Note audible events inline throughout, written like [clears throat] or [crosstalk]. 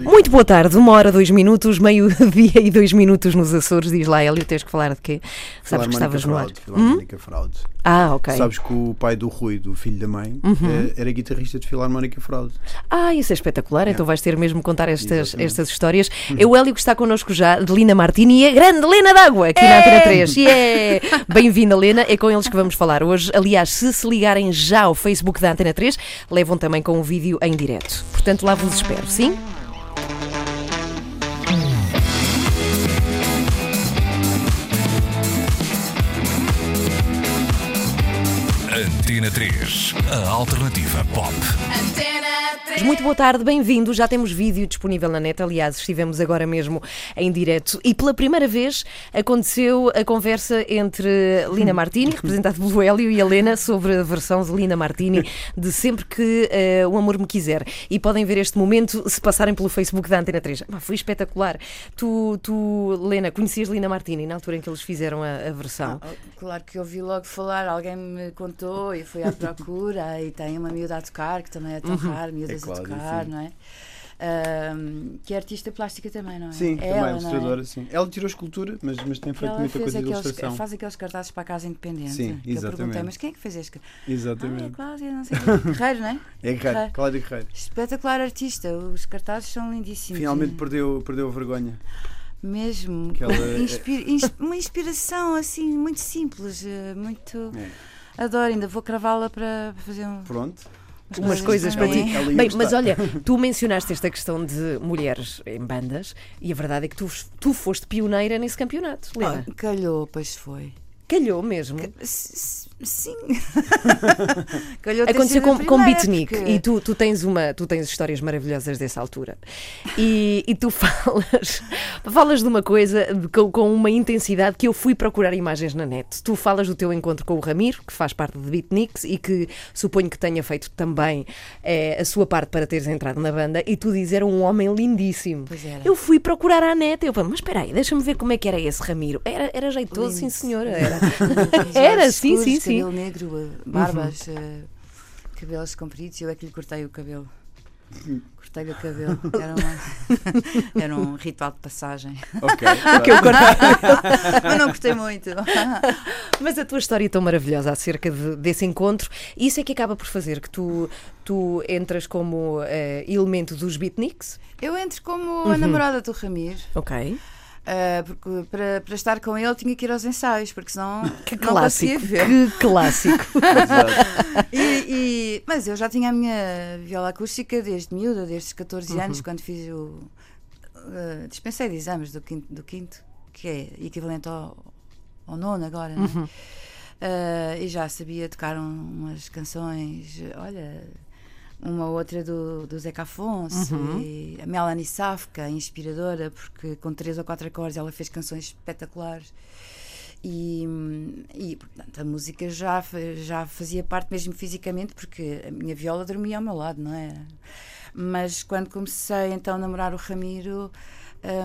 Muito boa tarde, uma hora, dois minutos, meio-dia [laughs] e dois minutos nos Açores. Diz lá, Hélio, tens que falar de quê? Sabes que estavas no ar. Hum? Filarmónica Fraude. Ah, ok. Sabes que o pai do Rui, do filho da mãe, Uhum. eh, era guitarrista de Filarmónica Fraude. Ah, isso é espetacular, então vais ter mesmo que contar estas, Exatamente. estas histórias. É o Hélio que está connosco já, de Lina Martini e a grande Lena d'Água, aqui na Antena 3. Yeah! Bem-vinda, Lena, é com eles que vamos falar hoje. Aliás, se se ligarem já ao Facebook da Antena 3, levam também com um vídeo em direto. Portanto, lá vos espero, sim? Antena 3, a alternativa pop. Mas Muito boa tarde, bem-vindo. Já temos vídeo disponível na net. Aliás, estivemos agora mesmo em direto e pela primeira vez aconteceu a conversa entre Lina Martini, [laughs] representada pelo Hélio, e a Lena sobre a versão de Lina Martini de Sempre que eh, o Amor Me Quiser. E podem ver este momento se passarem pelo Facebook da Antena 3. Ah, foi espetacular. Tu, tu, Lena, conhecias Lina Martini na altura em que eles fizeram a, a versão? Ah, Claro que eu ouvi logo falar, alguém me contou e fui à procura e tem uma miúda a tocar, que também é tão raro, miúdas É a tocar, não é? Que é artista plástica também, não é? Sim, é também ela, ilustradora, é? sim. Ela tirou escultura, mas, mas tem feito ela muita coisa de aqueles, ilustração. faz aqueles cartazes para a casa independente. Sim, que eu perguntei, exatamente. mas quem é que fez este? Ah, é Exatamente. Cláudia, não sei quê. [laughs] Guerreiro, não é? É Guerreiro. Cláudia Guerreiro. Espetacular artista, os cartazes são lindíssimos. Finalmente perdeu, perdeu a vergonha. Mesmo. Ela- Inspi- ins- uma inspiração assim, muito simples, eh, muito. É. Adoro, ainda vou cravá-la para fazer um. Pronto. Umas coisas para ti. Bem, mas olha, [laughs] tu mencionaste esta questão de mulheres em bandas e a verdade é que tu, tu foste pioneira nesse campeonato. Ah, calhou, pois foi. Calhou mesmo. Sim. [laughs] calhou Aconteceu a com, com primeira, Beatnik porque- e tu, tu, tens uma, tu tens histórias maravilhosas dessa altura. E, e tu [laughs] falas, falas de uma coisa de- com, com uma intensidade que eu fui procurar imagens na net. Tu falas do teu encontro com o Ramiro, que faz parte de Beatniks e que suponho que tenha feito também eh, a sua parte para teres entrado na banda. E tu dizes era um homem lindíssimo. Pois era. Eu fui procurar à net. Eu falei, mas espera aí, deixa-me ver como é que era esse Ramiro. Era, era jeitoso, Lindo. sim senhora. Era, [laughs] era sim, escuros, sim, sim. Cabelo negro, eh, barbas, eh, cabelos compridos. Eu é que lhe cortei o cabelo. Cortei-lhe o cabelo. Era, uma- [laughs] era um ritual de passagem. Ok. [laughs] Que eu cortei. Mas não gostei muito. Mas a tua história é tão maravilhosa acerca de- desse encontro, isso é que acaba por fazer que tu, tu entras como eh, elemento dos beatniks. Eu entro como a namorada do Ramiro. Ok. Eh, porque para, para estar com ele tinha que ir aos ensaios, porque senão [laughs] Que não conseguia clássico. ver. Que clássico. [laughs] E, e- mas eu já tinha a minha viola acústica desde miúda, desde os 14 Uhum. anos, quando fiz o. eh, dispensei de exames do quinto, do quinto que é equivalente ao, ao nono agora, não é? Uhum. Eh, e já sabia tocar um- umas canções, olha, uma outra do, do Zeca Afonso, Uhum. e a Melanie Safka, inspiradora, porque com três ou quatro acordes ela fez canções espetaculares. E, e, portanto, a música já, já fazia parte mesmo fisicamente, porque a minha viola dormia ao meu lado, não é? Mas quando comecei então a namorar o Ramiro,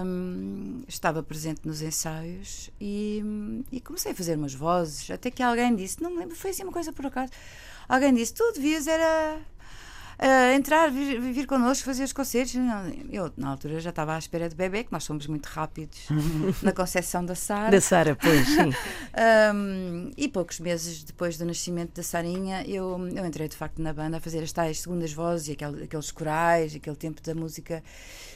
hum, estava presente nos ensaios e, e comecei a fazer umas vozes. Até que alguém disse: Não me lembro, foi assim uma coisa por acaso. Alguém disse: Tu devias era. Ah, entrar, vir, vir connosco, fazer os concertos. Eu, na altura, já estava à espera de bebê, que nós somos muito rápidos [laughs] na concepção da Sara. Da Sara, pois, sim. [laughs] Um, e poucos meses depois do nascimento da Sarinha, eu, eu entrei de facto na banda a fazer as tais segundas vozes e aquele- aqueles corais, aquele tempo da música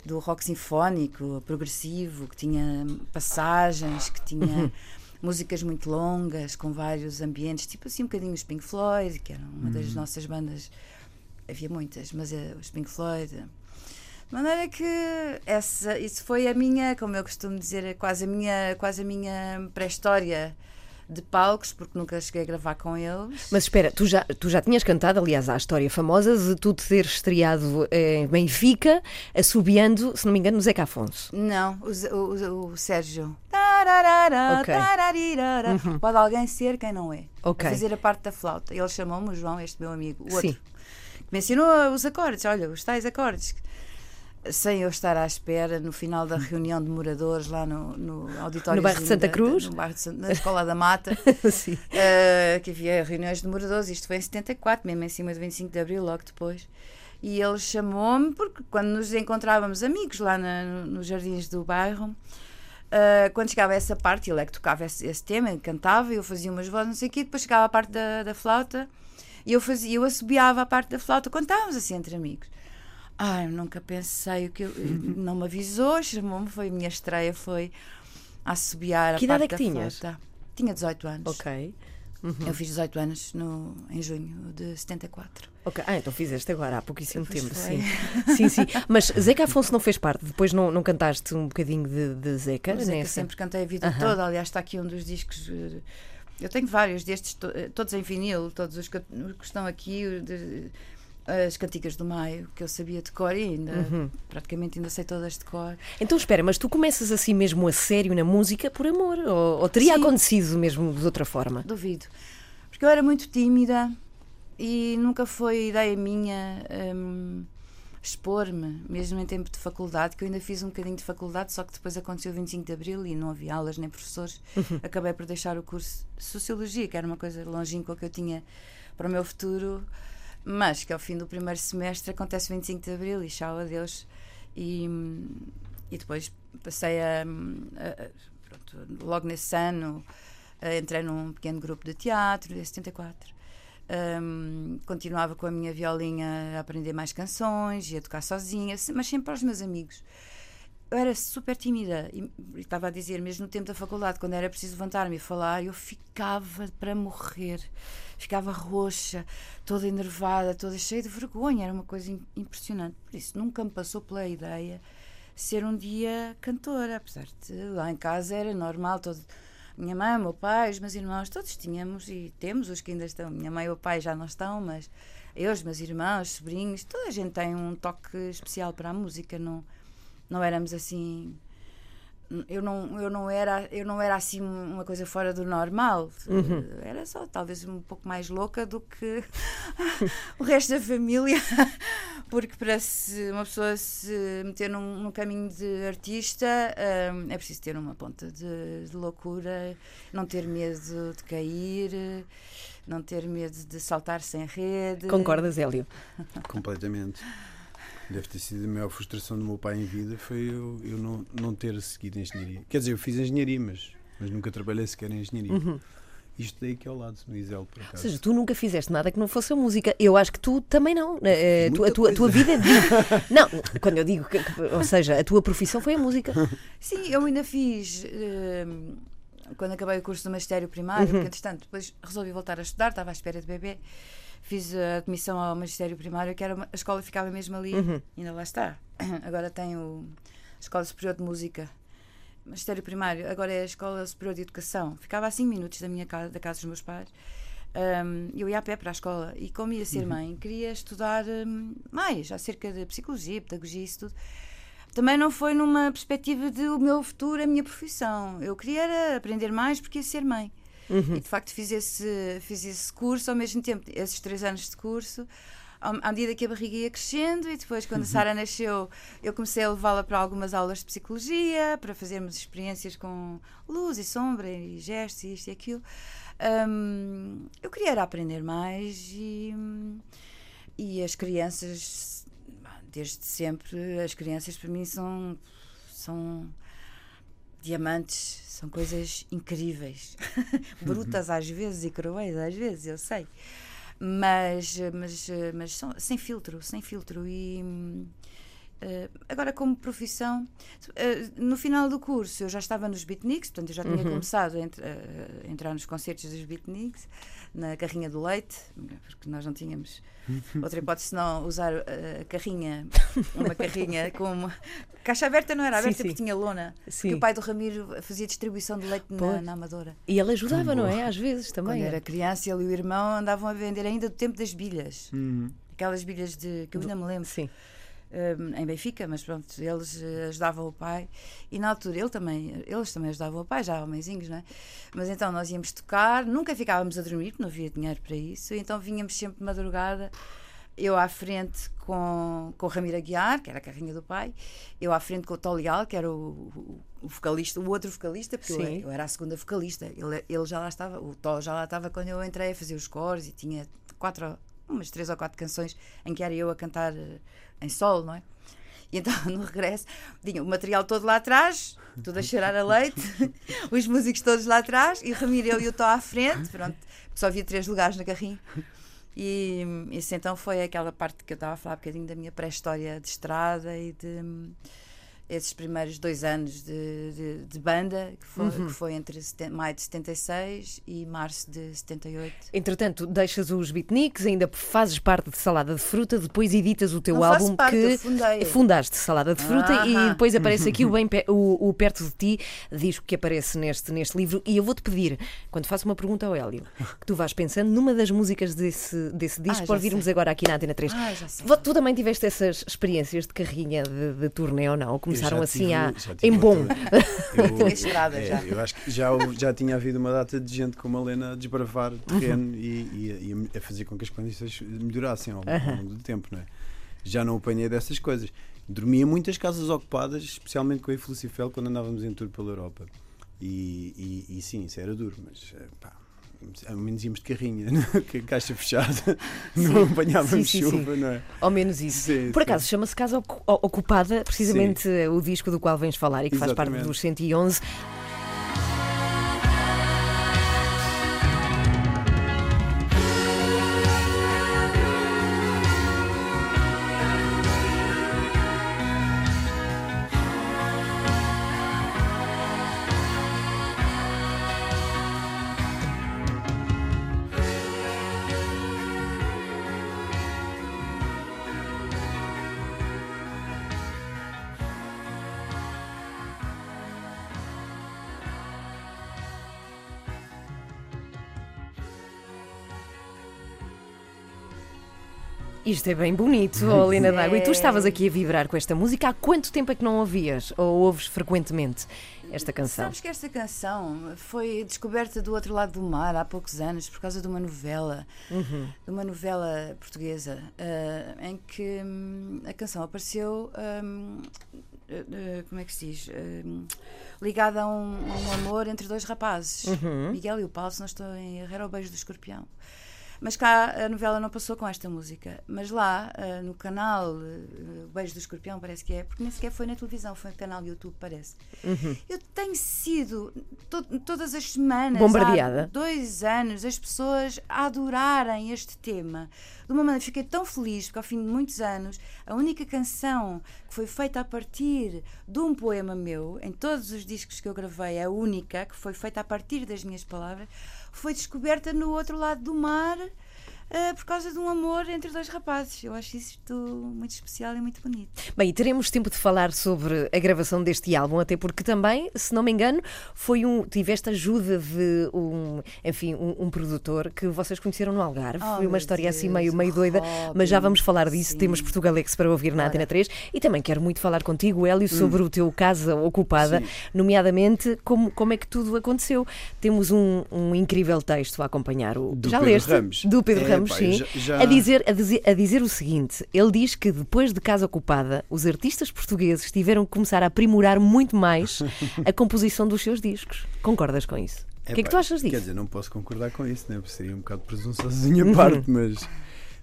do rock sinfónico, progressivo, que tinha passagens, que tinha [laughs] músicas muito longas, com vários ambientes, tipo assim um bocadinho os Pink Floyd, que eram uma das nossas bandas, havia muitas, mas eh, os Pink Floyd. De maneira que essa, isso foi a minha, como eu costumo dizer, é quase a minha, quase a minha pré-história de palcos, porque nunca cheguei a gravar com eles. Mas espera, tu já, tu já tinhas cantado, aliás, a história famosa de tu te teres estreado em Benfica, assobiando, se não me engano, no Zeca Afonso. Não, o, o, o- o Sérgio. Tararara, Ok. Uhum. tararirara. Pode alguém ser quem não é. Ok. A fazer a parte da flauta. Ele chamou-me o João, este meu amigo, o outro. Sim. Que me ensinou os acordes, olha, os tais acordes. sem eu estar à espera, no final da reunião de moradores lá no, no auditório No bairro de Santa Cruz? no bairro de na Escola da Mata, [laughs] Sim. uh, que havia reuniões de moradores, isto foi em 74, mesmo em cima do 25 de Abril, logo depois. E ele chamou-me, porque quando nos encontrávamos amigos lá na- no- nos jardins do bairro, uh, quando chegava a essa parte, ele é que tocava esse, esse tema, cantava, eu fazia umas vozes, não sei o quê, depois chegava a parte da, da flauta e eu, fazia, eu assobiava a parte da flauta quando estávamos assim entre amigos. Ai, nunca pensei o que eu, [laughs] não me avisou, chamou-me, foi a minha estreia, foi a assobiar Que a idade parte é que da tinhas? flauta. Tinha 18 anos. Ok. Eu fiz 18 anos no, em junho de 74. Ok. Ah, então fizeste agora há pouquíssimo Pois tempo, foi. sim. Sim, sim. [laughs] Mas Zeca Afonso não fez parte. Depois não, não cantaste um bocadinho de, de Zeca? Mas é eu nessa? sempre cantei a vida Aham. toda. Aliás, está aqui um dos discos. eh, Eu tenho vários destes, eh, todos em vinil, todos os que que estão aqui, o de- as cantigas do Maio, que eu sabia de cor e ainda, Uhum. praticamente ainda sei todas de cor. Então espera, mas tu começas assim mesmo a sério na música por amor? Ou, ou teria Sim. acontecido mesmo de outra forma? Duvido. Porque eu era muito tímida e nunca foi ideia minha hum, expor-me, mesmo em tempo de faculdade, que eu ainda fiz um bocadinho de faculdade, só que depois aconteceu o 25 de Abril e não havia aulas nem professores. Acabei por deixar o curso de Sociologia, que era uma coisa longínqua que eu tinha para o meu futuro, mas que ao fim do primeiro semestre acontece o 25 de Abril e tchau, adeus. E, hum, e depois passei a, a- a- pronto, logo nesse ano eh, entrei num pequeno grupo de teatro, em 74. Hum, continuava com a minha violinha a aprender mais canções e a tocar sozinha, mas sempre para os meus amigos. Eu era super tímida e, e estava a dizer, mesmo no tempo da faculdade, quando era preciso levantar-me e falar, eu ficava para morrer. Ficava roxa, toda enervada, toda cheia de vergonha. Era uma coisa im- impressionante. Por isso, nunca me passou pela ideia ser um dia cantora, apesar de lá em casa era normal, todo, minha mãe, meu pai, os meus irmãos, todos tínhamos e temos os que ainda estão. Minha mãe e o pai já não estão, mas eu, os meus irmãos, sobrinhos, toda a gente tem um toque especial para a música, não, não éramos assim. Eu não, eu, não era, eu não era assim uma coisa fora do normal. Era só talvez um pouco mais louca do que [laughs] o resto da família. [laughs] Porque para se uma pessoa se meter num, num caminho de artista hum, é preciso ter uma ponta de, de loucura, não ter medo de cair, não ter medo de saltar sem rede. Concordas, Hélio? Completamente. Deve ter sido a maior frustração do meu pai em vida foi eu, eu não, não ter seguido engenharia. Quer dizer, eu fiz engenharia, mas, mas nunca trabalhei sequer em engenharia. Isto daí aqui ao lado, no Isel, por Ou acaso. seja, tu nunca fizeste nada que não fosse a música. Eu acho que tu também não. Eh, tu- a, tua, a tua vida. [laughs] Não, quando eu digo que. que- Ou seja, a tua profissão foi a música. Sim, eu ainda fiz. hum, quando acabei o curso do magistério primário, porque entretanto depois resolvi voltar a estudar, estava à espera de bebê. Fiz a admissão ao magistério primário, que era uma- a escola ficava mesmo ali, ainda lá está. [clears throat] Agora tem o a Escola Superior de Música. Magistério primário, agora é a Escola Superior de Educação. Ficava a 5 minutos da minha casa, da casa dos meus pais. Hum, eu ia a pé para a escola e, como ia ser mãe, queria estudar hum, mais acerca de psicologia, pedagogia, isso tudo. Também não foi numa perspectiva de o meu futuro, a minha profissão. Eu queria aprender mais porque ia ser mãe. E de facto fiz esse, fiz esse curso ao mesmo tempo, esses três anos de curso, à medida que a barriga ia crescendo, e depois, quando a Sara nasceu, eu comecei a levá-la para algumas aulas de psicologia, para fazermos experiências com luz e sombra, e gestos, e isto e aquilo. Hum, eu queria era aprender mais e, e as crianças, desde sempre, as crianças para mim são. são diamantes são coisas incríveis, [laughs] brutas às vezes e cruéis às vezes, eu sei, mas, mas, mas são, sem filtro, sem filtro. E eh, agora, como profissão, eh, no final do curso eu já estava nos beatniks, portanto eu já tinha começado a, entr- a entrar nos concertos dos beatniks, na carrinha do leite, porque nós não tínhamos [laughs] outra hipótese senão usar eh, a carrinha, [laughs] uma carrinha com uma. Caixa aberta não era aberta sim. porque tinha lona. Sim. Porque o pai do Ramiro fazia distribuição de leite na, na Amadora. E ele ajudava, não é? Às vezes Quando também. era criança, ele e o irmão andavam a vender ainda do tempo das bilhas. Uhum. Aquelas bilhas de que eu ainda me lembro. Sim. Em Benfica, mas pronto, eles eh, ajudavam o pai e na altura ele também, eles também ajudavam o pai, já homenzinhos, não é? Mas então nós íamos tocar, nunca ficávamos a dormir, porque não havia dinheiro para isso, então vinhamos sempre de madrugada eu à frente com, com o Ramiro Aguiar, que era a carrinha do pai, eu à frente com o Tó Leal, que era o, o, o vocalista, o outro vocalista, porque eu, eu era a segunda vocalista. Ele, ele já lá estava, o Tó já lá estava quando eu entrei a fazer os cores e tinha quatro, umas três ou quatro canções em que era eu a cantar eh, em solo, não é? E então, [laughs] no regresso, tinha o material todo lá atrás, tudo a cheirar a leite, [laughs] os músicos todos lá atrás, e Ramiro, eu e o Tó à frente, pronto, só havia três lugares no carrinho. E isso então foi aquela parte que eu estava a falar um bocadinho da minha pré-história de estrada e de esses primeiros dois anos de, de, de banda, que foi, que foi entre seten- maio de 76 e março de 78. Entretanto, deixas os beatniks, ainda fazes parte de Salada de Fruta, depois editas o teu Não álbum parte, que fundei. fundaste Salada de Fruta e Aham. depois aparece aqui o, [laughs] bem o, o Perto de Ti, disco que aparece neste, neste livro. E eu vou-te pedir, quando faço uma pergunta ao Hélio, que tu vás pensando numa das músicas desse, desse disco, já para ouvirmos sei. agora aqui na Antena 3. Ah, Tu também tiveste essas experiências de carrinha de, de turnê ou não? Começaram assim tive- a, em bom. outra- [laughs] Eu, Tinha estrada é, já. eu acho que já, já tinha havido uma data de gente como a Lena a desbravar terreno e, e- e a fazer com que as condições melhorassem ao, ao longo do tempo, não é? Já não apanhei dessas coisas. Dormia muitas casas ocupadas, especialmente com a Felicifel, quando andávamos em tour pela Europa. E, e- e sim, isso era duro, mas eh, pá, ao menos íamos de carrinha, [laughs] que a caixa fechada, [laughs] não apanhávamos Sim, sim, sim. chuva, não é? Ao menos isso. Sim, Por sim. acaso chama-se Casa Ocu- Ocupada, precisamente eh, o disco do qual vens falar e que faz parte Exatamente. dos 111. Isto é bem bonito, oh, Lina D'Água. E tu É. estavas aqui a vibrar com esta música. Há quanto tempo é que não ouvias? Ou ouves frequentemente esta canção? Sabes que esta canção foi descoberta do outro lado do mar há poucos anos por causa de uma novela, de uma novela portuguesa, eh, em que hum, a canção apareceu. hum, eh, eh, como é que se diz? Hum, ligada a um, a um amor entre dois rapazes, Miguel e o Paulo, se não estou em erro, era o beijo do escorpião. Mas cá a novela não passou com esta música. Mas lá, eh, no canal O Beijo do Escorpião, parece que é, porque nem sequer foi na televisão, foi no canal YouTube, parece. Eu tenho sido to- todas as semanas, Bombardeada. há dois anos, as pessoas a adorarem este tema. De uma maneira, fiquei tão feliz porque ao fim de muitos anos, a única canção que foi feita a partir de um poema meu, em todos os discos que eu gravei, a única que foi feita a partir das minhas palavras, foi descoberta no outro lado do mar. Eh, por causa de um amor entre dois rapazes. Eu acho isto muito especial e muito bonito. Bem, e teremos tempo de falar sobre a gravação deste álbum, até porque também, se não me engano, foi um. Tiveste ajuda de um, enfim, um, um produtor que vocês conheceram no Algarve. Oh, foi uma história assim Deus, meio, o meio doida, mas já vamos falar disso. sim. Temos Portugalex para ouvir na Antena 3 e também quero muito falar contigo, Hélio, sobre o teu casa ocupada, Sim. nomeadamente como, como é que tudo aconteceu. Temos um, um incrível texto a acompanhar o. Do já Pedro leste? Ramos. Do Pedro É, Ramos, pá, sim. já- já- A dizer, a, dizer, a dizer o seguinte: ele diz que depois de Casa Ocupada, os artistas portugueses tiveram que começar a aprimorar muito mais [laughs] a composição dos seus discos. Concordas com isso? O que é que Epá, tu achas Quer disso? dizer, não posso concordar com isso, né? seria um bocado presunçoso da minha parte, mas,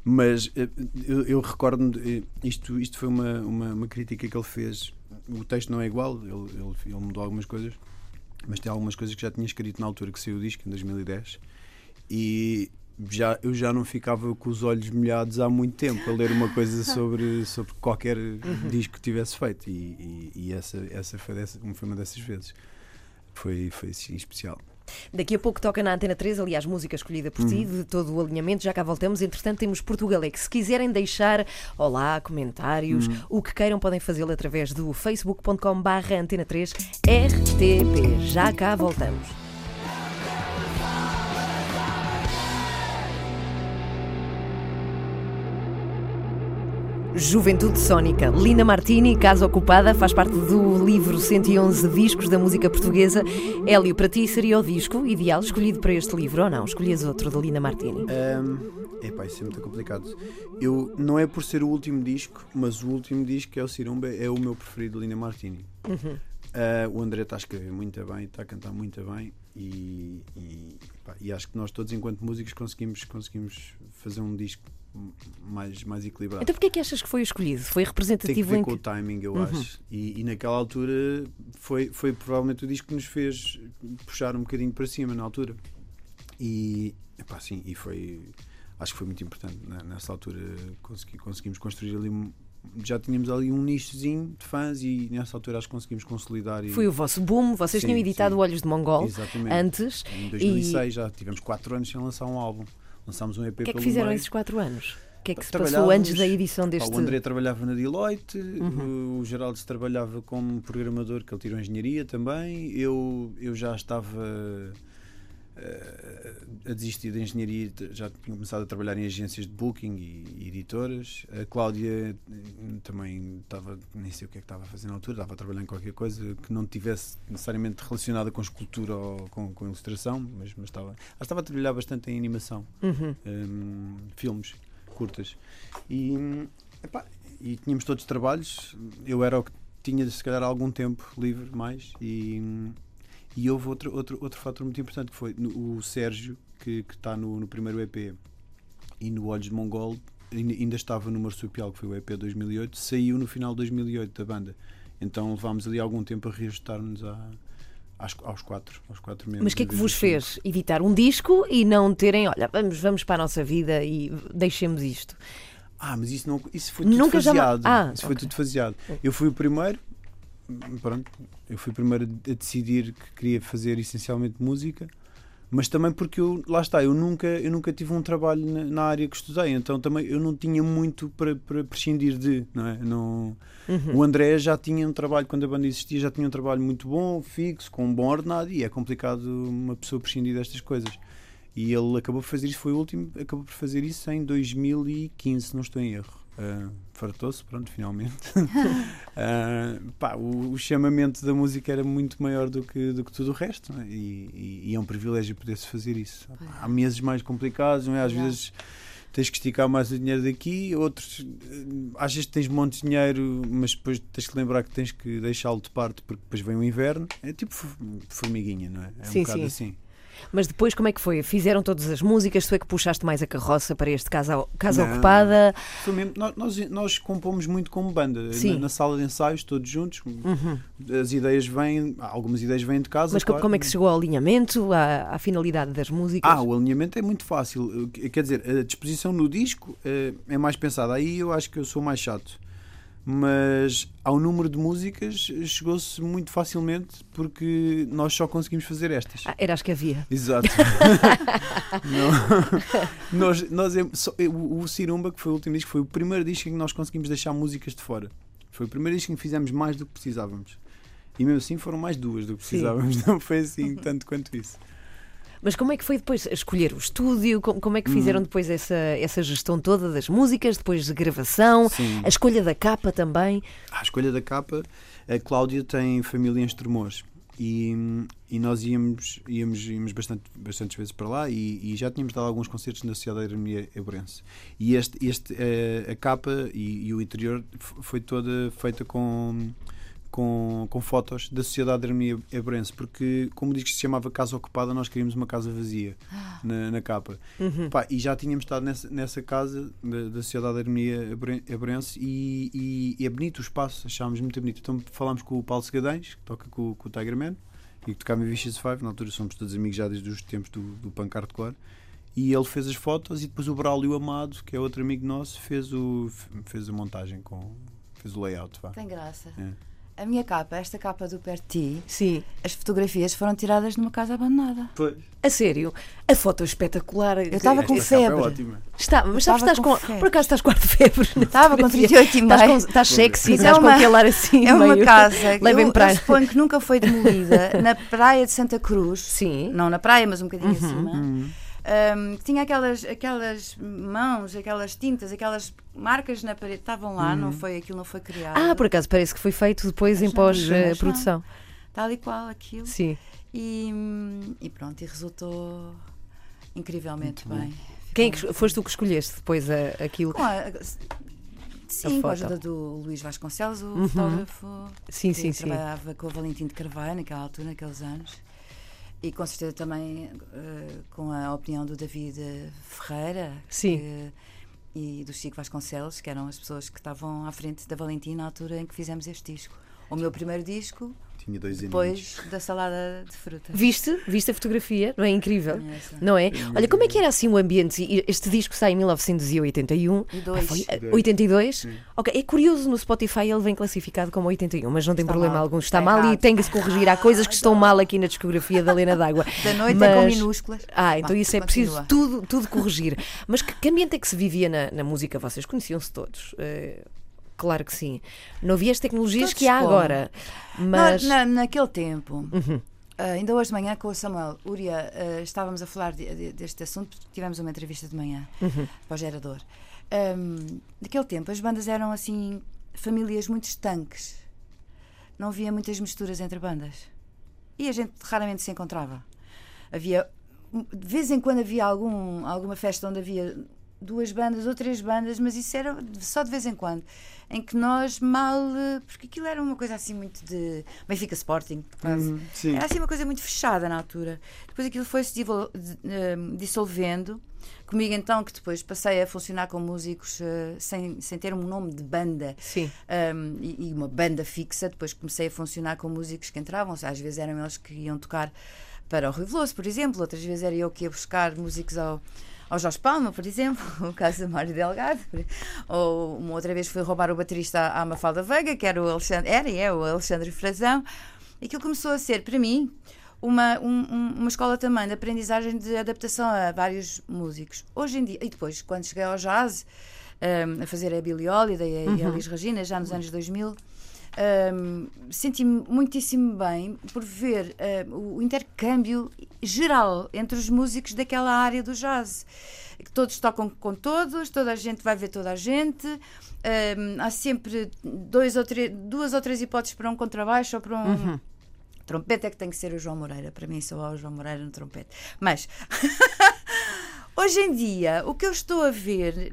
mas eh, eu, eu recordo-me, eh, isto, isto foi uma, uma, uma crítica que ele fez. O texto não é igual, ele, ele, ele mudou algumas coisas, mas tem algumas coisas que já tinha escrito na altura que saiu o disco, em 2010, e já, eu já não ficava com os olhos molhados há muito tempo a ler uma coisa [laughs] sobre, sobre qualquer disco que tivesse feito, e, e, e essa, essa foi, dessa, foi uma dessas vezes. Foi, foi especial. Daqui a pouco toca na Antena 3, aliás, música escolhida por ti, de todo o alinhamento. Já cá voltamos. Entretanto, temos Portugalex. Se quiserem deixar olá, comentários, o que queiram, podem fazê-lo através do facebook.com/barra Antena 3 RTP. Já cá voltamos. Juventude Sónica. Lina Martini, Casa Ocupada, faz parte do livro 111 Discos da Música Portuguesa. Hélio, para ti seria o disco ideal escolhido para este livro ou não? Escolhias outro de Lina Martini? Ahm, Epá, isso é muito complicado. Eu, não é por ser o último disco, mas o último disco é o Cirumba é o meu preferido, Lina Martini. Uhum. Uh, o André está a escrever muito bem, está a cantar muito bem e, e, pá, e, acho que nós todos, enquanto músicos, conseguimos, conseguimos fazer um disco mais, mais equilibrado. Então porquê é que achas que foi escolhido? Foi representativo Tem que ver em com que... o timing, eu Uhum. acho. E, e naquela altura foi, foi provavelmente o disco que nos fez puxar um bocadinho para cima na altura. E, epá, sim, e foi. Acho que foi muito importante. né? Nessa altura consegui, conseguimos construir ali. Já tínhamos ali um nichozinho de fãs e nessa altura acho que conseguimos consolidar. E, Foi o vosso boom, vocês Sim, tinham editado sim. Olhos de Mongol Exatamente. antes. Em 2006 já tivemos 4 anos sem lançar um álbum. Lançámos um EP O que é que fizeram meio. esses quatro anos? O que é que se passou antes da edição Pá, deste. o André trabalhava na Deloitte, Uhum. o Geraldo trabalhava como programador, que ele tirou engenharia também. Eu, eu já estava a desistir da engenharia, já tinha começado a trabalhar em agências de booking e, editoras. A Cláudia eh, também estava, nem sei o que é que estava a fazer na altura, estava a trabalhar em qualquer coisa que não tivesse necessariamente relacionada com escultura ou com, com ilustração, mas, mas estava, estava a trabalhar bastante em animação Uhum. hum, filmes curtas e, epá, e tínhamos todos trabalhos eu era o que tinha se calhar algum tempo livre mais e, e houve outro, outro, outro fator muito importante que foi no- o Sérgio que está no, no primeiro EP e no Olhos de Mongol ainda estava no Marsupial que foi o EP 2008 saiu no final de 2008 da banda então levámos ali algum tempo a reajustar-nos à- às- aos quatro aos quatro membros Mas o que é que vos fez editar um disco e não terem, olha, vamos, vamos para a nossa vida e deixemos isto? Ah, mas isso, não, isso foi tudo Nunca já- faseado. Ah, isso foi ok. tudo faseado. Eu fui o primeiro, pronto, eu fui primeiro a decidir que queria fazer essencialmente música, mas também porque eu, lá está, eu nunca, eu nunca tive um trabalho na, na área que estudei, então também eu não tinha muito para, para prescindir de, não é? Não, Uhum. O André já tinha um trabalho, quando a banda existia, já tinha um trabalho muito bom, fixo, com um bom ordenado, e é complicado uma pessoa prescindir destas coisas. E ele acabou por fazer isso, foi o último, acabou por fazer isso em 2015, se não estou em erro. Uh, Fartou-se, pronto, finalmente. Uh, [laughs] pá, o, o chamamento da música era muito maior do que, do que tudo o resto, não é? e, e- e é um privilégio poder-se fazer isso. Há meses mais complicados, não é? às Yeah. vezes tens que esticar mais o dinheiro daqui, outros eh, às vezes tens monte de dinheiro, mas depois tens que lembrar que tens que deixá-lo de parte porque depois vem o inverno. É tipo formiguinha, não é? É Sim, um bocado sim. assim. Mas depois como é que foi? Fizeram todas as músicas, tu é que puxaste mais a carroça para este Casa, casa Não. Ocupada? Foi mesmo- nós, nós, compomos muito como banda, Sim. na, na sala de ensaios, todos juntos. Uhum. As ideias vêm, algumas ideias vêm de casa. Mas claro. como é que se chegou ao alinhamento, à, à finalidade das músicas? Ah, o alinhamento é muito fácil. Quer dizer, a disposição no disco eh, é mais pensada. Aí eu acho que eu sou mais chato. Mas ao número de músicas chegou-se muito facilmente porque nós só conseguimos fazer estas. Ah, era as que havia. Exato. [laughs] Não. nós, nós, é- só- o, o Cirumba, que foi o último disco, foi o primeiro disco em que nós conseguimos deixar músicas de fora. Foi o primeiro disco em que fizemos mais do que precisávamos. E mesmo assim foram mais duas do que Sim. precisávamos. Não foi assim tanto quanto isso. Mas como é que foi depois escolher o estúdio? Como, é que fizeram Hum. depois essa, essa gestão toda das músicas, depois de gravação, Sim. a escolha da capa também? À escolha da capa, a Cláudia tem família em Estremoz e, e nós íamos, íamos, íamos bastante, bastantes vezes para lá e, e já tínhamos dado alguns concertos na Sociedade da Harmonia Ebrense. E este, este, eh, a capa e, e o interior foi toda feita com, com, com fotos da Sociedade da Harmonia Ebrense, porque, como diz que se chamava Casa Ocupada, nós queríamos uma casa vazia na, na capa. Pá, e já tínhamos estado nessa, nessa casa da, da Sociedade Abren- Abrense e, e- e é bonito o espaço, achámos muito bonito. Então falámos com o Paulo Segadães, que toca com, com o Tiger Man e que tocava em Vicious Five, na altura somos todos amigos já desde os tempos do, do punk hardcore. E ele fez as fotos e depois o Braulio Amado, que é outro amigo nosso, fez, o, fez a montagem com. fez o layout. Vá. Tem graça. É. A minha capa, esta capa do Perto de Ti, Sim. as fotografias foram tiradas numa casa abandonada. Pois. A sério, a foto é espetacular. Eu estava com Esta capa febre. É ótima. Está, mas sabes, estás com por acaso estás com ar de febre? Estava com fotografia? 38 e Estás, com, meio. estás sexy, Mas é estás com uma- aquele ar assim. É uma meio- casa que eu, eu suponho que nunca foi demolida [laughs] na praia de Santa Cruz. Sim. Não na praia, mas um bocadinho Uhum. acima. Um, tinha aquelas, aquelas mãos, aquelas tintas, aquelas marcas na parede, estavam lá, não foi, aquilo não foi criado. Ah, por acaso parece que foi feito depois em Mas mas pós-produção. Tal e qual aquilo. Sim. E, e pronto, e resultou incrivelmente bom. bem. Quem é que foste tu que escolheste depois a- aquilo? Com a- sim, com foto. a ajuda do Luís Vasconcelos, o Uhum. fotógrafo. Sim, que sim, sim. trabalhava com o Valentim de Carvalho naquela altura, naqueles anos. E com certeza também eh, com a opinião do David Ferreira que- e do Chico Vasconcelos, que eram as pessoas que estavam à frente da Valentim na altura em que fizemos este disco. O meu primeiro disco, Tinha dois depois da salada de fruta. Viste? Viste a fotografia? Não é incrível? Essa. Não é? Olha, como é que era assim o ambiente? E Este disco sai em 1981. E dois. Ah, foi, ah, Dois. 82? Ok, é curioso, no Spotify ele vem classificado como 81, mas não tem Está problema mal. algum. Está Está mal e errado. tem que se corrigir. Há coisas que estão mal aqui na discografia da Lena D'Água. [laughs] Da noite é com Mas- minúsculas. Ah, então isso é continua. preciso tudo, tudo corrigir. Mas que, que ambiente é que se vivia na, na música? Vocês conheciam-se todos? Eh, claro que sim. Não havia as tecnologias Todos que há como? agora. Mas. Na- na- naquele tempo, Uhum. ah, ainda hoje de manhã com o Samuel Uria, ah, estávamos a falar de- de- deste assunto, tivemos uma entrevista de manhã Uhum. para o gerador. Ahm, naquele tempo, as bandas eram assim, famílias muito estanques. Não havia muitas misturas entre bandas. E a gente raramente se encontrava. Havia. De vez em quando havia algum, alguma festa onde havia duas bandas ou três bandas, mas isso era só de vez em quando. Em que nós mal. eh, Porque aquilo era uma coisa assim muito de. Benfica Sporting, quase. Hum, sim. Era assim uma coisa muito fechada na altura. Depois aquilo foi-se eh, dissolvendo. Comigo então, que depois passei a funcionar com músicos eh, sem, sem ter um nome de banda Sim. um, e, e uma banda fixa. Depois comecei a funcionar com músicos que entravam. Às vezes eram eles que iam tocar para o Rui Veloso, por exemplo. Outras vezes era eu que ia buscar músicos ao, ao Jorge Palma, por exemplo. [laughs] O caso da Mário Delgado. Ou uma outra vez fui roubar o baterista à Mafalda Veiga, que era o Alexandre, era e é o Alexandre Frazão. E aquilo começou a ser, para mim, uma, um- um- uma escola também de aprendizagem de adaptação a vários músicos. Hoje em dia, e depois, quando cheguei ao jazz, um, a fazer a Billie Holiday e a Elis Regina, já nos anos 2000, um, senti-me muitíssimo bem por ver um, o intercâmbio geral entre os músicos daquela área do jazz. Que todos tocam com todos, toda a gente vai ver toda a gente. um, há sempre dois ou três, duas ou três hipóteses para um contrabaixo ou para um. Trompete é que tem que ser o João Moreira. Para mim, só há o João Moreira no trompete. Mas. [laughs] Hoje em dia, o que eu estou a ver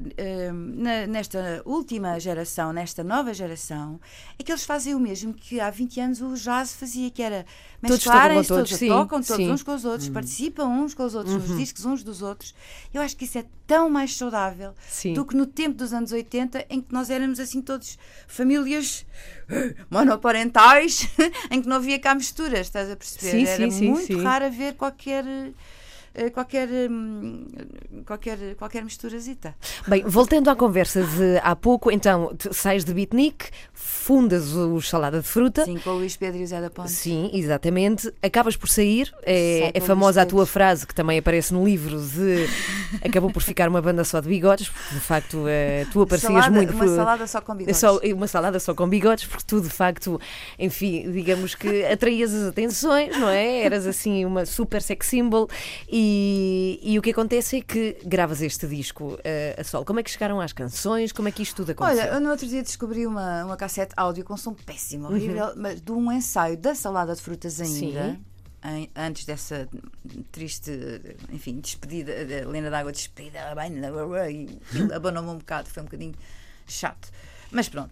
hum, na- nesta última geração, nesta nova geração, é que eles fazem o mesmo que há 20 anos o jazz fazia, que era mesclarem-se, todos, todos, tocam todos sim. Uhum. uns com os outros, participam uns com os outros, nos discos uns dos outros. Eu acho que isso é tão mais saudável Sim. do que no tempo dos anos 80, em que nós éramos assim todos famílias [laughs] monoparentais, [laughs] em que não havia cá misturas, estás a perceber? Sim, Era muito sim. raro haver qualquer. Eh, Qualquer, hum, qualquer, qualquer misturazita. Bem, voltando à conversa de há pouco, então sais de beatnik, fundas o Salada de Fruta. Sim, com o Luís Pedro e o Zé da Ponte. Sim, exatamente. Acabas por sair. É, é famosa a tua frase que também aparece no livro de acabou por ficar uma banda só de bigodes, porque de facto eh, tu aparecias Salada- muito uma por- salada só com É bigodes. só uma salada só com bigodes, porque tu de facto, enfim, digamos que atraías as atenções, não é? Eras assim uma super sex symbol e, e o que acontece é que gravas este disco eh, a sol. Como é que chegaram às canções? Como é que isto tudo aconteceu? Olha, eu no outro dia descobri uma, uma cassete áudio com som péssimo, horrível, Uhum. mas de um ensaio da salada de frutas ainda. em- antes dessa triste, enfim, despedida, da Lena d'Água despedida, e [laughs] abanou-me um bocado, foi um bocadinho chato. Mas pronto.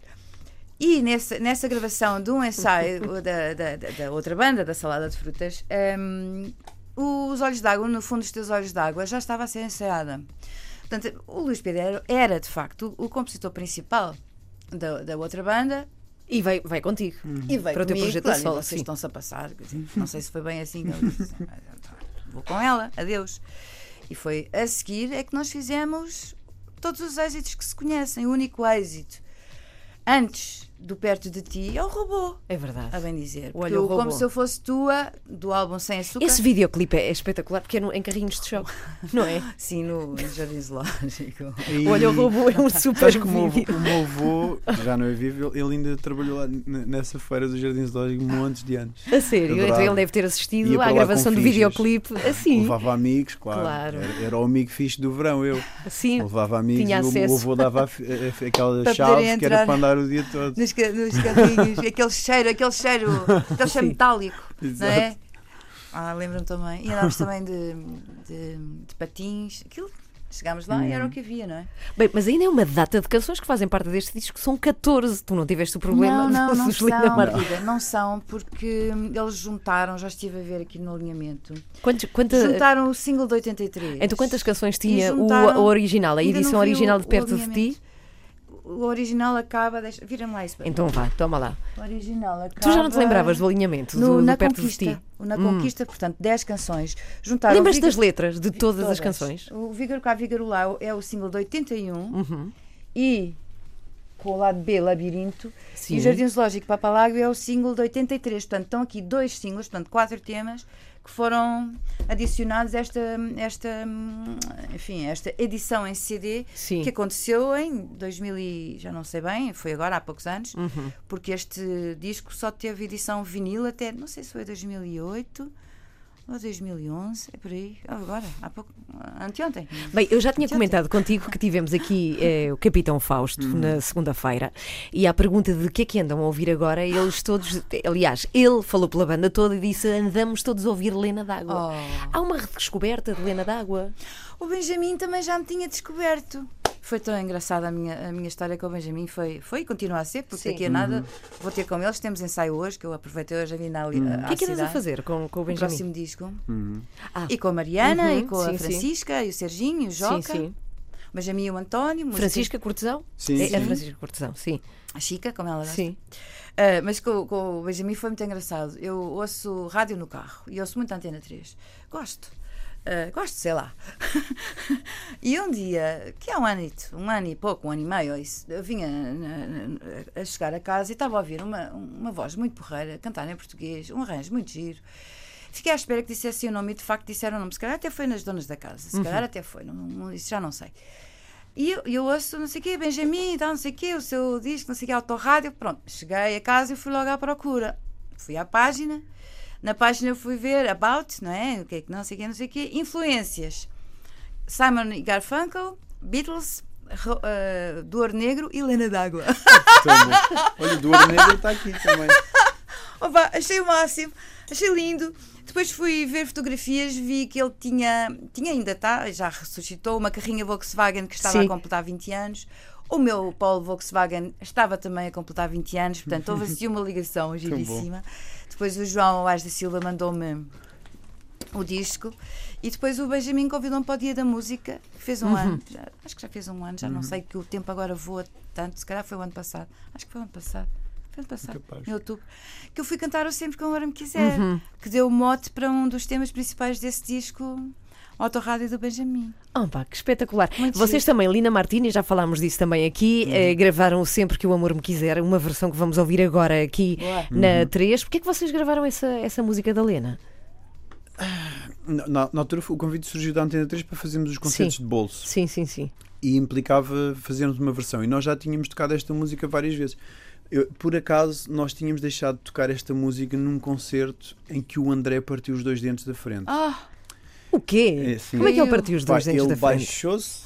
E nessa, nessa gravação de um ensaio [laughs] da, da, da- da outra banda, da Salada de Frutas, hum, os Olhos d'Água, no fundo dos teus Olhos d'Água, já estava a ser ensaiada. Portanto, o Luís Pedro era, era, de facto, o compositor principal da, da outra banda E vai, vai contigo. e veio para o teu comigo, projeto claro, solo. vocês estão-se a passar. dizer, não sei se foi bem assim. disse, Vou com ela, adeus. E foi a seguir é que nós fizemos todos os êxitos que se conhecem. O único êxito antes do Perto de Ti é o robô. É verdade. A bem dizer. Olha, o Como se eu fosse tua, do álbum Sem Açúcar. Esse videoclipe é espetacular porque é no- em carrinhos de show, [laughs] não é? Sim, no Jardim Zoológico. E- Olha, o robô é um super que o meu, o meu avô, já não é vivo, ele ainda trabalhou lá nessa feira do Jardim Zoológico montes de anos. A sério, então ele deve ter assistido à gravação do videoclipe assim. Levava amigos, claro. Claro. Era, era o amigo fixe do verão, eu. Sim, Levava amigos Tinha e o- acesso. o avô dava a fi- a- a- aquela chave que era para andar o dia todo. Nos, nos cadinhos, [laughs] aquele cheiro, aquele cheiro, aquele cheiro metálico, não é? Exato. Ah, lembro-me também. E andámos também de, de, de patins. Aquilo Chegámos lá e era o que havia, não é? Bem, mas ainda é uma data de canções que fazem parte deste disco, são 14. Tu não tiveste o problema não, não, não são, querida, não são, porque eles juntaram, já estive a ver aqui no alinhamento, Quantos- quanta- juntaram o single de 83. Então quantas canções tinha o, juntaram- o original, a edição original o- de o Perto de Ti? O original acaba. Deixa, vira-me lá isso. Então vá, toma lá. O original acaba. Tu já não te lembravas do alinhamento no, do, do na Perto Conquista. de Ti? Na Conquista, portanto, 10 canções. Juntaram Lembras-te das letras de todas, as canções? O Vigor cá, Vigor lá é o single de 81 Uhum. e com o lado B, Labirinto, Sim. e o Jardim Zoológico Papalágio é o single de 83. Portanto, estão aqui dois singles, portanto, quatro temas que foram adicionados a esta, esta, enfim, esta edição em CD Sim. que aconteceu em 2000 e já não sei bem, foi agora há poucos anos, Uhum. porque este disco só teve edição vinil até, não sei se foi 2008 ou 2011, é por aí, agora, há pouco, anteontem. Bem, eu já tinha Anteontem. comentado contigo que tivemos aqui eh, o Capitão Fausto na segunda-feira e à pergunta de que é que andam a ouvir agora, eles todos, aliás, ele falou pela banda toda e disse andamos todos a ouvir Lena d'Água. Oh. Há uma redescoberta de Lena d'Água. O Benjamin também já me tinha descoberto. Foi tão engraçada a minha, a minha história com o Benjamin, foi, foi e continua a ser, porque Sim. daqui a nada vou ter com eles. Temos ensaio hoje, que eu aproveitei hoje a vir na ali. O que é que andas a fazer com, com o O Benjamin? próximo disco. Ah. E com a Mariana, Uhum, e com sim, a sim. Francisca, e o Serginho, e o Joca, Sim, sim. o Benjamin e o António, música- Francisca Cortesão? Sim, É, é sim. Francisca Cortesão, sim. a Chica, como ela gosta. Sim. Ah, mas com, com o Benjamin foi muito engraçado. Eu ouço rádio no carro e ouço muito a Antena 3. Gosto. Ah, gosto, sei lá. [laughs] e um dia, que é um ano, um ano e pouco, um ano e meio, isso, eu vinha a chegar a casa e estava a ouvir uma, uma voz muito porreira, cantar em português, um arranjo muito giro. Fiquei à espera que dissesse o nome e de facto disseram o nome. Se calhar até foi nas donas da casa, se calhar até foi, não, não, isso já não sei. E eu, eu ouço, não sei o quê, Benjamin, tal, não sei o quê, o seu disco, não sei o quê, autorrádio. Pronto, cheguei a casa e fui logo à procura. Fui à página, na página eu fui ver About, não é? O que é que não sei o quê, não sei o quê. Influências. Simon e Garfunkel, Beatles, Dor Negro e Lena d'Água. Olha, o Duarte Negro está aqui também. [laughs] Opa, achei o máximo, achei lindo. Depois fui ver fotografias, vi que ele tinha, tinha ainda está, já ressuscitou, uma carrinha Volkswagen que estava Sim. a completar 20 anos. O meu Polo Volkswagen estava também a completar 20 anos, portanto houve [laughs] assim uma ligação giríssima. Depois o João Ás da Silva mandou-me o disco e depois o Benjamin convidou-me para o Dia da Música, que fez um ano, já- acho que já fez um ano, já não sei que o tempo agora voa tanto, se calhar foi o ano passado, acho que foi o ano passado. Foi ano passado, Capaz. em outubro, que eu fui cantar o Sempre que agora me quiser, que deu o mote para um dos temas principais desse disco, o Autorrádio do Benjamin. Oh, pá, que espetacular. Muito Vocês giro. também, Lina Martini, já falámos disso também aqui, Uhum. eh, gravaram Sempre que o Amor Me Quiser, uma versão que vamos ouvir agora aqui Boa. na 3. Porquê é que vocês gravaram essa, essa música da Lena? Na, na- na altura o convite surgiu da Antena 3 para fazermos os concertos Sim. de bolso Sim, sim, sim. e implicava fazermos uma versão. E nós já tínhamos tocado esta música várias vezes. Eu- por acaso, nós tínhamos deixado de tocar esta música num concerto em que o André partiu os dois dentes da frente. Ah, O quê? É, sim. Como é que ele Eu- partiu os dois dentes ele da frente? baixou-se,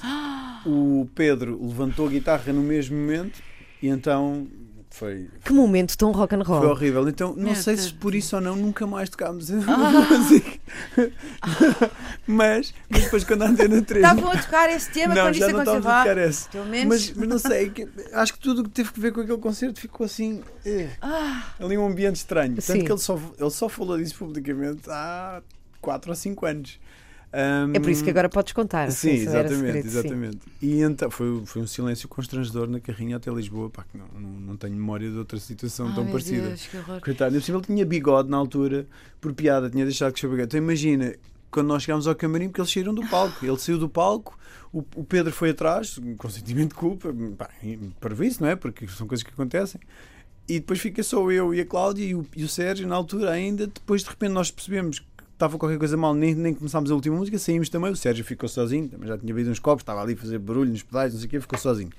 o Pedro levantou a guitarra no mesmo momento e então foi, Que momento tão rock and foi roll. horrível. Então, não sei se por isso ou não, nunca mais tocámos a [laughs] [laughs] música. mas, mas depois, quando a Antena 3. estavam a tocar esse tema não, quando já isso não aconteceu. a tocar esse. Pelo menos. Mas, mas não sei, que- acho que tudo o que teve que ver com aquele concerto ficou assim. eh, ali um ambiente estranho. Tanto Sim. que ele só, ele só falou disso publicamente há 4 ou 5 anos. Ahm, É por isso que agora podes contar. Sim, exatamente, segredo, sim. exatamente. E então foi, foi um silêncio constrangedor na carrinha até Lisboa. Pá, que não, não, tenho memória de outra situação Ai, tão parecida. Deus, que horror. Coitado, cima ele tinha bigode na altura, por piada, tinha deixado que bigode. Então imagina, quando nós chegámos ao camarim, porque eles saíram do palco. Ele saiu do palco, o, o Pedro foi atrás, com sentimento de culpa, pá, e para isso, não é? Porque são coisas que acontecem. E depois fica só eu e a Cláudia e o, e o Sérgio, na altura ainda. Depois de repente nós percebemos que estava qualquer coisa mal, nem, nem começámos a última música, saímos também. O Sérgio ficou sozinho, também já tinha bebido uns copos, estava ali a fazer barulho nos pedais, não sei o quê, ficou sozinho.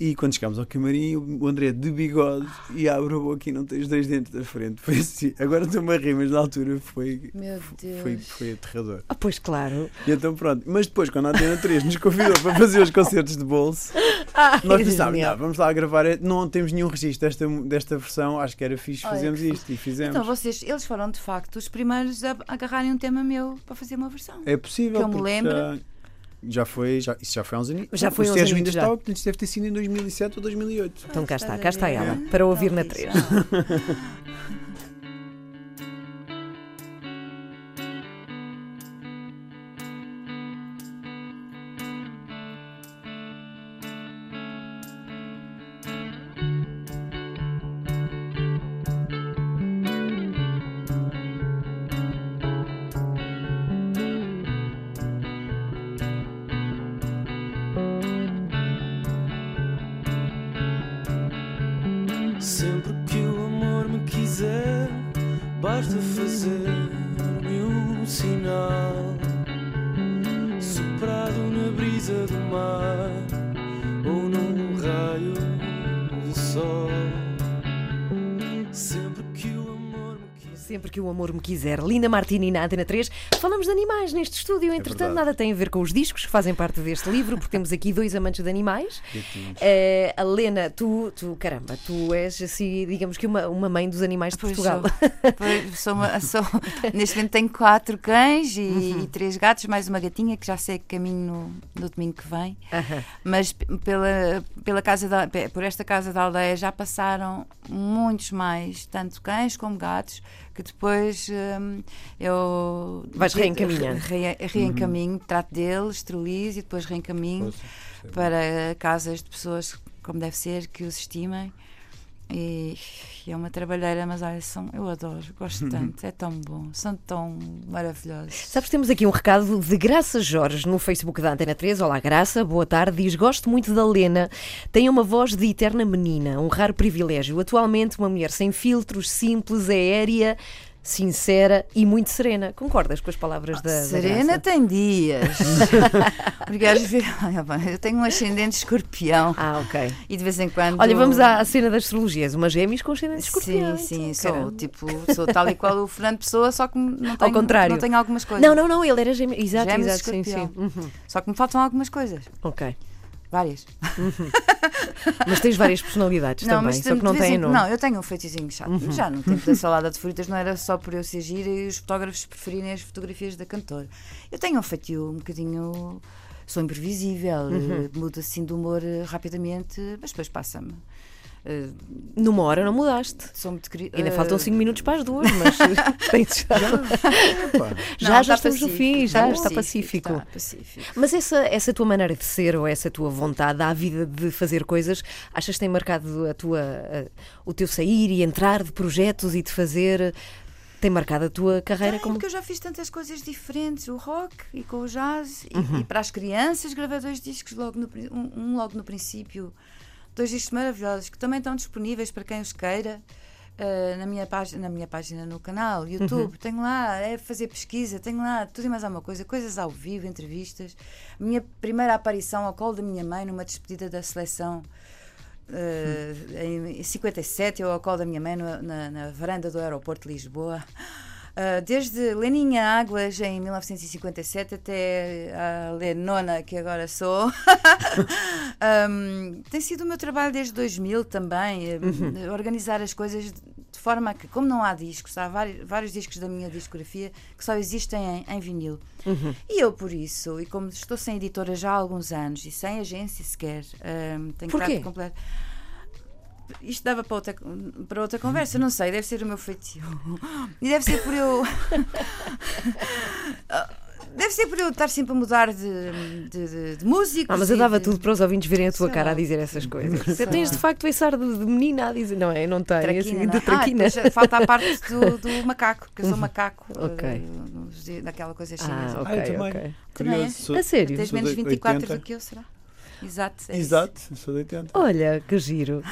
E quando chegámos ao camarim, o André de bigode e abre a boca e não tem os dois dentes da frente. Foi assim. Agora estou-me a rir, mas na altura foi, Meu foi, Deus. foi aterrador. Ah, pois claro. E então pronto. Mas depois, quando a Antena 3 nos convidou para fazer os concertos de bolso, Ah, nós pensámos, não, vamos lá gravar. Não temos nenhum registro desta, desta versão, acho que era fixe Olha, fazermos que isto. E fizemos. Então vocês, eles foram de facto os primeiros a agarrarem um tema meu para fazer uma versão. é possível. que eu me lembro. já- Já foi, já, isso já foi há uns anos. Já foi o há uns Sérgio ainda estava, portanto isso deve ter sido em 2007 ou 2008. Então cá está, cá está ela, para ouvir na Então, 3. [laughs] Sempre que o amor me quiser. Linda Martini na Antena 3. Falamos de animais neste estúdio, entretanto, verdade. nada tem a ver com os discos que fazem parte deste livro, porque temos aqui dois amantes de animais. Eh, a Lena, tu, tu, caramba, tu és assim, digamos que uma, uma mãe dos animais de Pois Portugal. sou. Pois, sou uma- sou- [laughs] neste momento tenho quatro cães e, Uhum. e três gatos, mais uma gatinha que já sei que caminho no, no domingo que vem. Aham. Mas pela, pela casa da, por esta casa da aldeia já passaram muitos mais, tanto cães como gatos, que depois hum, eu Vais reencaminhando. re- reencaminho, trato deles, esterilizo e depois reencaminho Pois, para casas de pessoas como deve ser, que os estimem. E, e é uma trabalheira, mas olha, são, eu adoro, gosto [laughs] tanto, é tão bom, são tão maravilhosos. Sabes, temos aqui um recado de Graça Jorge no Facebook da Antena 3. Olá, Graça, boa tarde. Diz: Gosto muito da Lena. Tem uma voz de eterna menina, um raro privilégio. Atualmente, uma mulher sem filtros, simples, aérea, sincera e muito serena. Concordas com as palavras da, da Serena Graça? tem dias. [laughs] Porque às vezes eu tenho um ascendente escorpião Ah, ok. e de vez em quando. Olha, vamos à, cena das astrologias. Uma gêmeos com ascendente escorpião. Sim, sim, então, sou tipo, sou tal e qual o Fernando Pessoa, só que não [laughs] tenho, contrário. não tenho algumas coisas. Não, não, não, ele era gêmeo. Exato, Gêmeos exato, sim, sim. Uhum. Só que me faltam algumas coisas. Ok. Várias. Mas tens várias personalidades também, só que não têm nome. Não, eu tenho um feitiço chato. Uhum. Já no tempo da salada de frutas não era só por eu ser gira e os fotógrafos preferirem as fotografias da cantora. Eu tenho um feitio um bocadinho. Sou imprevisível, Uhum. mudo assim de humor eh, rapidamente, mas depois passa-me. Eh, Numa hora não mudaste. sou muito querida. Ainda faltam 5 minutos para as duas, mas [laughs] tens já. Já, já estamos no fim, já está pacífico. Está pacífico. Mas essa, essa tua maneira de ser ou essa tua vontade à vida de fazer coisas, achas que tem marcado a tua, a- o teu sair e entrar de projetos e de fazer. Tem marcado a tua carreira Tem, como. porque eu já fiz tantas coisas diferentes, o rock e com o jazz, e, Uhum. e para as crianças gravei dois discos logo no, um, um logo no princípio, dois discos maravilhosos que também estão disponíveis para quem os queira. eh, na, minha página, na minha página no canal, YouTube, tenho lá, é fazer pesquisa, tenho lá tudo e mais alguma coisa, coisas ao vivo, entrevistas. Minha primeira aparição ao colo da minha mãe numa despedida da seleção eh, em 57, eu ao colo da minha mãe na, na varanda do aeroporto de Lisboa. Ah, desde Leninha Águas em 1957 até a Lenona, que agora sou. [laughs] Ahm, tem sido o meu trabalho desde 2000 também, eh, organizar as coisas de forma que, como não há discos, há vários, vários discos da minha discografia que só existem em, em vinil. E eu, por isso, e como estou sem editora já há alguns anos e sem agência sequer, ahm, tenho Porquê? completo. Isto dava para outra, para outra conversa, não sei, deve ser o meu feitio. E deve ser por eu. [laughs] Deve ser por eu estar sempre a mudar de, de, de, de música. Ah, mas eu dava tudo para os ouvintes verem a tua Sei cara lá. a dizer essas coisas. Você Sei tens de lá. facto esse ar de, de menina a dizer, não é? Não tem, Traquina, assim, não de traquina. Ah, falta a parte do, do macaco, que eu sou macaco. Ok. eh, nos dias- daquela coisa ah, chinesa. ok, Ah, eu também. ok. Também é? Sou, A sério? Tens menos de 24 80. do que eu, será? Exato. é isso. Exato, sou de 80. Olha, que giro.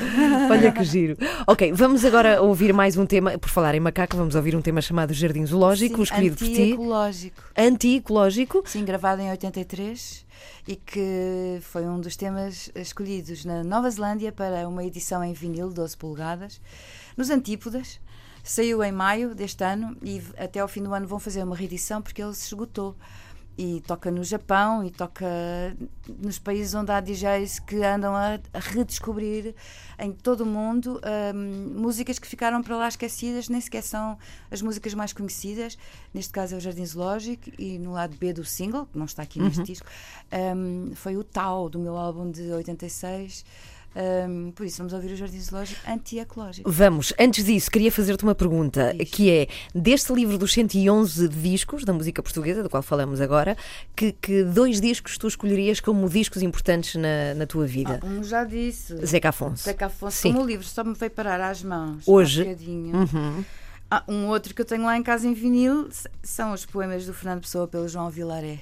Olha que giro. Ok, vamos agora ouvir mais um tema. Por falar em macaco, vamos ouvir um tema chamado Jardim Zoológico, Sim, escolhido por ti. Anti-ecológico. Anti-ecológico. Sim, gravado em 83 e que foi um dos temas escolhidos na Nova Zelândia para uma edição em vinil 12 polegadas, nos Antípodas. Saiu em maio deste ano e até ao fim do ano vão fazer uma reedição porque ele se esgotou. E toca no Japão e toca nos países onde há DJs que andam a, redescobrir em todo o mundo hum, músicas que ficaram para lá esquecidas, nem sequer são as músicas mais conhecidas. Neste caso é o Jardim Zoológico e no lado B do single, que não está aqui neste disco, hum, foi o Tau do meu álbum de 86. Hum, por isso, vamos ouvir o Jardim Zoológico anti-ecológico. Vamos, antes disso, queria fazer-te uma pergunta, que é, deste livro dos 111 discos da música portuguesa, do qual falamos agora, que, que dois discos tu escolherias como discos importantes na, na tua vida? Ah, como já disse, Zeca Afonso. Zeca Afonso, Sim. como o livro só me veio parar às mãos Hoje. bocadinho. Uhum. Ah, um outro que eu tenho lá em casa em vinil são os poemas do Fernando Pessoa pelo João Vilaré.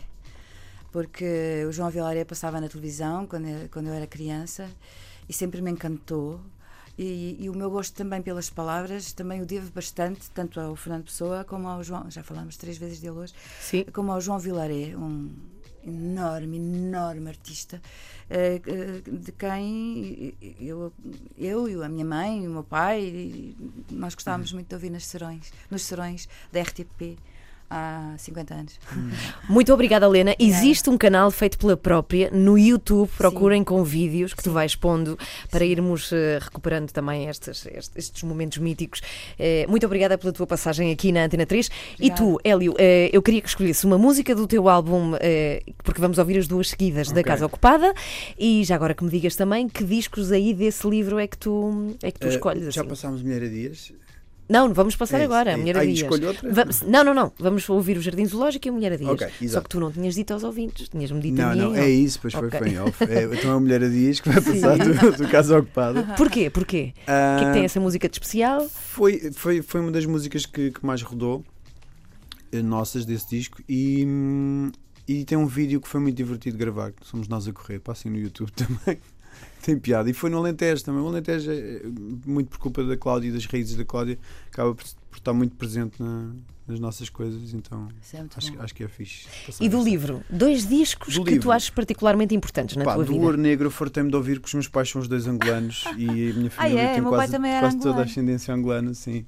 Porque o João Vilaré passava na televisão quando eu, quando eu era criança e sempre me encantou. E, e o meu gosto também pelas palavras também o devo bastante, tanto ao Fernando Pessoa como ao João, já falámos três vezes dele hoje, Sim. como ao João Vilaré, um enorme, enorme artista, eh, eh, de quem eu, eu e a minha mãe o meu pai, nós gostávamos muito de ouvir nas serões, nos serões da RTP há 50 anos. Muito obrigada, Helena. Existe um canal feito pela própria no YouTube. Procurem com vídeos que tu vais pondo para irmos eh, recuperando também estes, estes, momentos míticos. Eh, muito obrigada pela tua passagem aqui na Antena 3. E tu, Hélio, eh, eu queria que escolhesse uma música do teu álbum, porque vamos ouvir as duas seguidas da Ok. Casa Ocupada. E já agora que me digas também que discos aí desse livro é que tu, é que tu escolhes. já assim. passámos Mulher a Dias. Não, vamos passar É isso, agora. é a isso. Mulher a Aí Dias. outra? Vamos- não, não, não. Vamos ouvir o Jardim Zoológico e a Mulher a Dias. Ok, Só que tu não tinhas dito aos ouvintes, tinhas-me dito a Não, mim. não, em é isso, pois Ok. foi, foi em off. É, [laughs] então é a Mulher a Dias que vai passar do, do Casa Ocupada. [laughs] Porquê? Porquê? O que é que tem essa música de especial? Foi, foi, foi uma das músicas que, que mais rodou, eh, nossas desse disco, e, hum, e tem um vídeo que foi muito divertido gravar, que somos nós a correr, passem no YouTube [laughs] também. Tem piada. E foi no Alentejo também. O Alentejo, é, muito por culpa da Cláudia e das raízes da Cláudia, acaba por, por estar muito presente na- nas nossas coisas, então é acho, acho que é fixe. E do livro? Dois discos Do que livro. tu achas particularmente importantes na Pá, tua do vida. Ouro Negro eu fartei-me de ouvir porque os meus pais são os dois angolanos [laughs] e a minha família é? tem quase, quase toda a ascendência angolana, sim.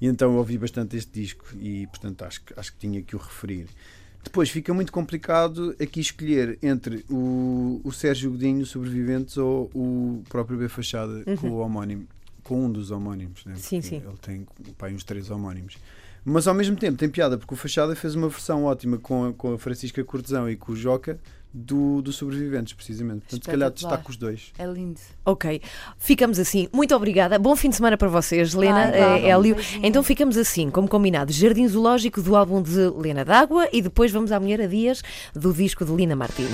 E então eu ouvi bastante este disco e portanto acho, acho que tinha que o referir. Depois fica muito complicado aqui escolher entre o, o Sérgio Godinho, Sobreviventes, ou o próprio B Fachada com o homónimo, com um dos homónimos, né? Uhum. Sim, sim. Ele tem pá, uns três homónimos. Mas ao mesmo tempo tem piada, porque o Fachada fez uma versão ótima com a, com a Francisca Cortesão e com o Joca do, do Sobreviventes, precisamente. Portanto, se calhar destaco os dois. É lindo. Ok, ficamos assim. Muito obrigada. Bom fim de semana para vocês, Lena, vá, eh, Hélio. beijinho. Então ficamos assim, como combinado: Jardim Zoológico do álbum de Lena D'Água e depois vamos à Mulher a Dias do disco de Lina Martins.